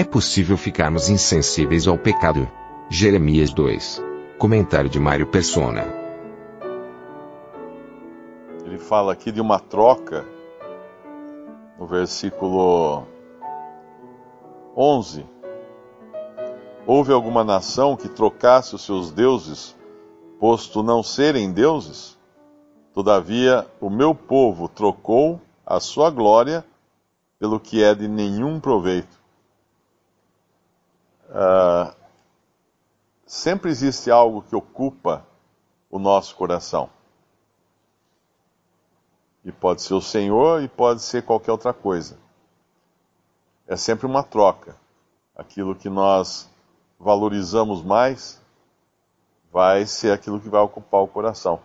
É possível ficarmos insensíveis ao pecado. Jeremias 2. Comentário de Mário Persona. Ele fala aqui de uma troca no versículo 11. Houve alguma nação que trocasse os seus deuses, posto não serem deuses? Todavia, o meu povo trocou a sua glória pelo que é de nenhum proveito. Uh, sempre existe algo que ocupa o nosso coração. E pode ser o Senhor e pode ser qualquer outra coisa. É sempre uma troca. Aquilo que nós valorizamos mais vai ser aquilo que vai ocupar o coração.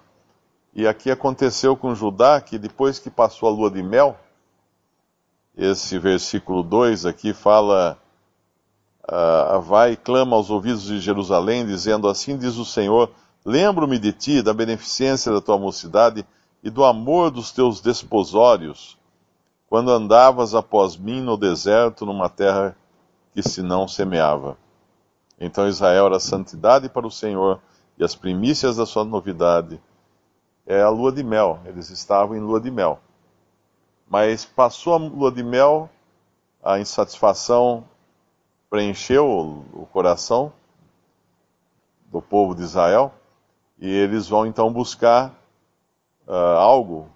E aqui aconteceu com Judá que depois que passou a lua de mel, esse versículo 2 aqui fala: uh, Vai e clama aos ouvidos de Jerusalém, dizendo: Assim diz o Senhor: Lembro-me de ti, da beneficência da tua mocidade e do amor dos teus desposórios, quando andavas após mim no deserto, numa terra que se não semeava. Então Israel era santidade para o Senhor, e as primícias da sua novidade é a lua de mel. Eles estavam em lua de mel. Mas passou a lua de mel, a insatisfação preencheu o coração do povo de Israel, e eles vão então buscar uh, algo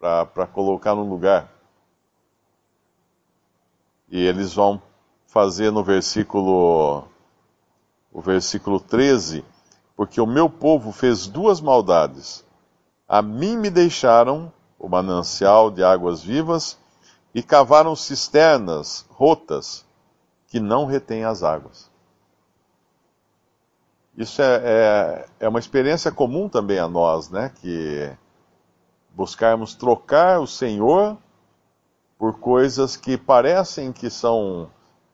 para colocar no lugar. E eles vão fazer no versículo o versículo 13, porque o meu povo fez duas maldades. A mim me deixaram o manancial de águas vivas e cavaram cisternas rotas que não retêm as águas. Isso é, é, é, uma experiência comum também a nós, né? Que buscarmos trocar o Senhor por coisas que parecem que são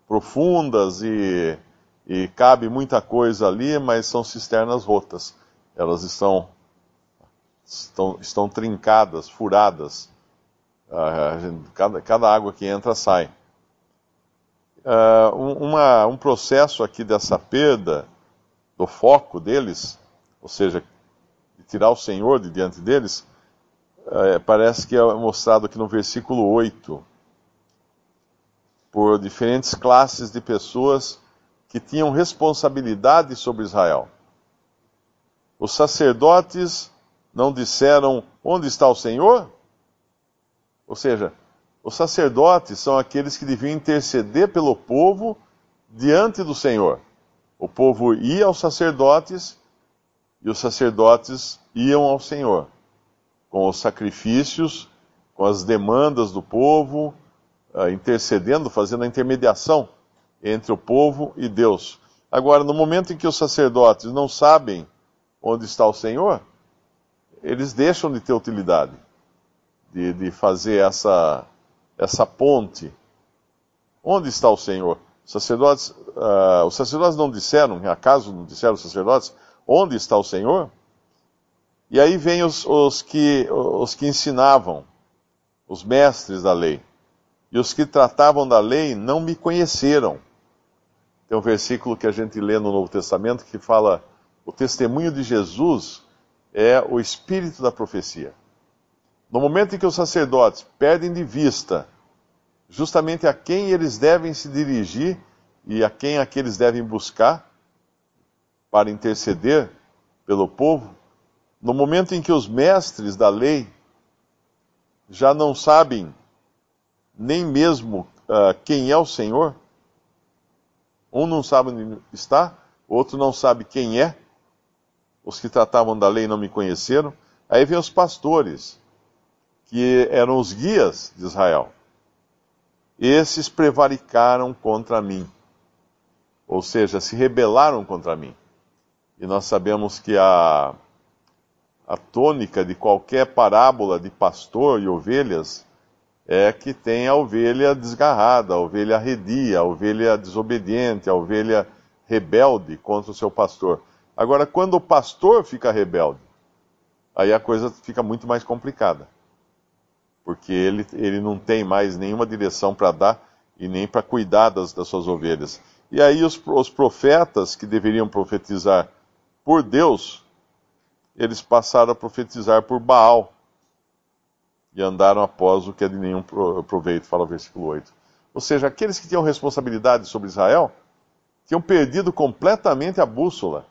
profundas e, e cabe muita coisa ali, mas são cisternas rotas. Elas estão, estão, estão trincadas, furadas. Uh, cada, cada água que entra sai. Uh, uma, um processo aqui dessa perda do foco deles, ou seja, de tirar o Senhor de diante deles, é, parece que é mostrado aqui no versículo 8, por diferentes classes de pessoas que tinham responsabilidade sobre Israel. Os sacerdotes não disseram onde está o Senhor? Ou seja, os sacerdotes são aqueles que deviam interceder pelo povo diante do Senhor. O povo ia aos sacerdotes e os sacerdotes iam ao Senhor com os sacrifícios, com as demandas do povo, uh, intercedendo, fazendo a intermediação entre o povo e Deus. Agora, no momento em que os sacerdotes não sabem onde está o Senhor, eles deixam de ter utilidade, de, de fazer essa, essa ponte. Onde está o Senhor? Os sacerdotes, uh, os sacerdotes não disseram, acaso não disseram os sacerdotes, onde está o Senhor? E aí vem os, os, que, os que ensinavam, os mestres da lei. E os que tratavam da lei não me conheceram. Tem um versículo que a gente lê no Novo Testamento que fala: o testemunho de Jesus é o espírito da profecia. No momento em que os sacerdotes perdem de vista justamente a quem eles devem se dirigir e a quem aqueles devem buscar para interceder pelo povo, no momento em que os mestres da lei já não sabem nem mesmo uh, quem é o Senhor, um não sabe onde está, outro não sabe quem é, os que tratavam da lei não me conheceram, aí vem os pastores, que eram os guias de Israel. Esses prevaricaram contra mim, ou seja, se rebelaram contra mim. E nós sabemos que a, a tônica de qualquer parábola de pastor e ovelhas é que tem a ovelha desgarrada, a ovelha arredia, a ovelha desobediente, a ovelha rebelde contra o seu pastor. Agora, quando o pastor fica rebelde, aí a coisa fica muito mais complicada porque ele, ele não tem mais nenhuma direção para dar e nem para cuidar das, das, suas ovelhas. E aí os, os profetas que deveriam profetizar por Deus, eles passaram a profetizar por Baal e andaram após o que é de nenhum proveito, fala o versículo 8. Ou seja, aqueles que tinham responsabilidade sobre Israel tinham perdido completamente a bússola.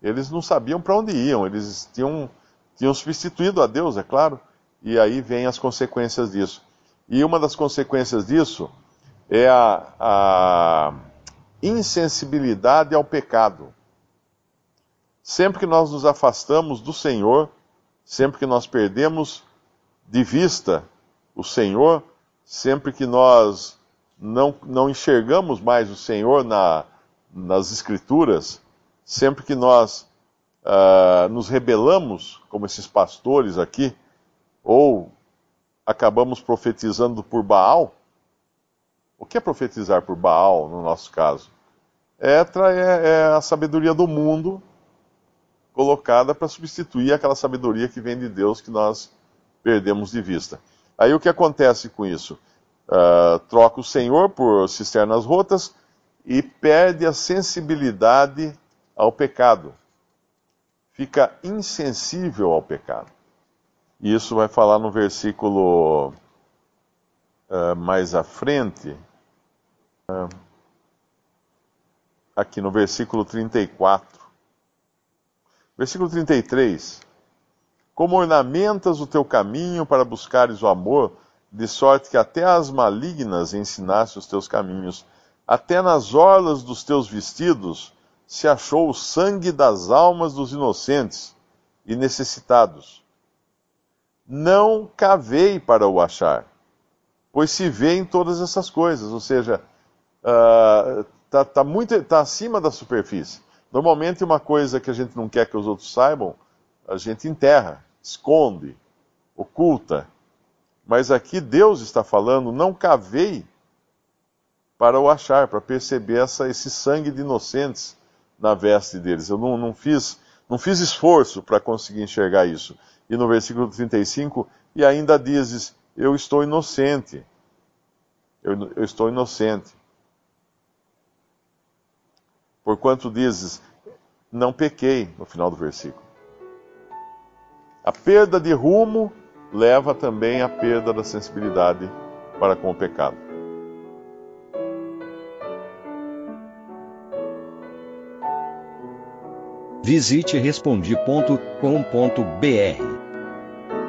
Eles não sabiam para onde iam, eles tinham, tinham substituído a Deus, é claro, e aí vem as consequências disso. E uma das consequências disso é a, a insensibilidade ao pecado. Sempre que nós nos afastamos do Senhor, sempre que nós perdemos de vista o Senhor, sempre que nós não, não enxergamos mais o Senhor na, nas Escrituras, sempre que nós uh, nos rebelamos, como esses pastores aqui, ou acabamos profetizando por Baal. O que é profetizar por Baal, no nosso caso? É, é, a sabedoria do mundo colocada para substituir aquela sabedoria que vem de Deus que nós perdemos de vista. Aí o que acontece com isso? Uh, troca o Senhor por cisternas rotas e perde a sensibilidade ao pecado. Fica insensível ao pecado. E isso vai falar no versículo uh, mais à frente, uh, aqui no versículo 34. Versículo 33. Como ornamentas o teu caminho para buscares o amor, de sorte que até as malignas ensinaste os teus caminhos, até nas orlas dos teus vestidos se achou o sangue das almas dos inocentes e necessitados não cavei para o achar, pois se vê em todas essas coisas, ou seja, está uh, tá muito tá acima da superfície. Normalmente uma coisa que a gente não quer que os outros saibam, a gente enterra, esconde, oculta. Mas aqui Deus está falando, não cavei para o achar, para perceber essa, esse sangue de inocentes na veste deles. Eu não, não fiz, não fiz esforço para conseguir enxergar isso e no versículo 35, e ainda dizes: Eu estou inocente. Eu, eu estou inocente. Porquanto dizes: Não pequei, no final do versículo. A perda de rumo leva também à perda da sensibilidade para com o pecado. Visite respondi.com.br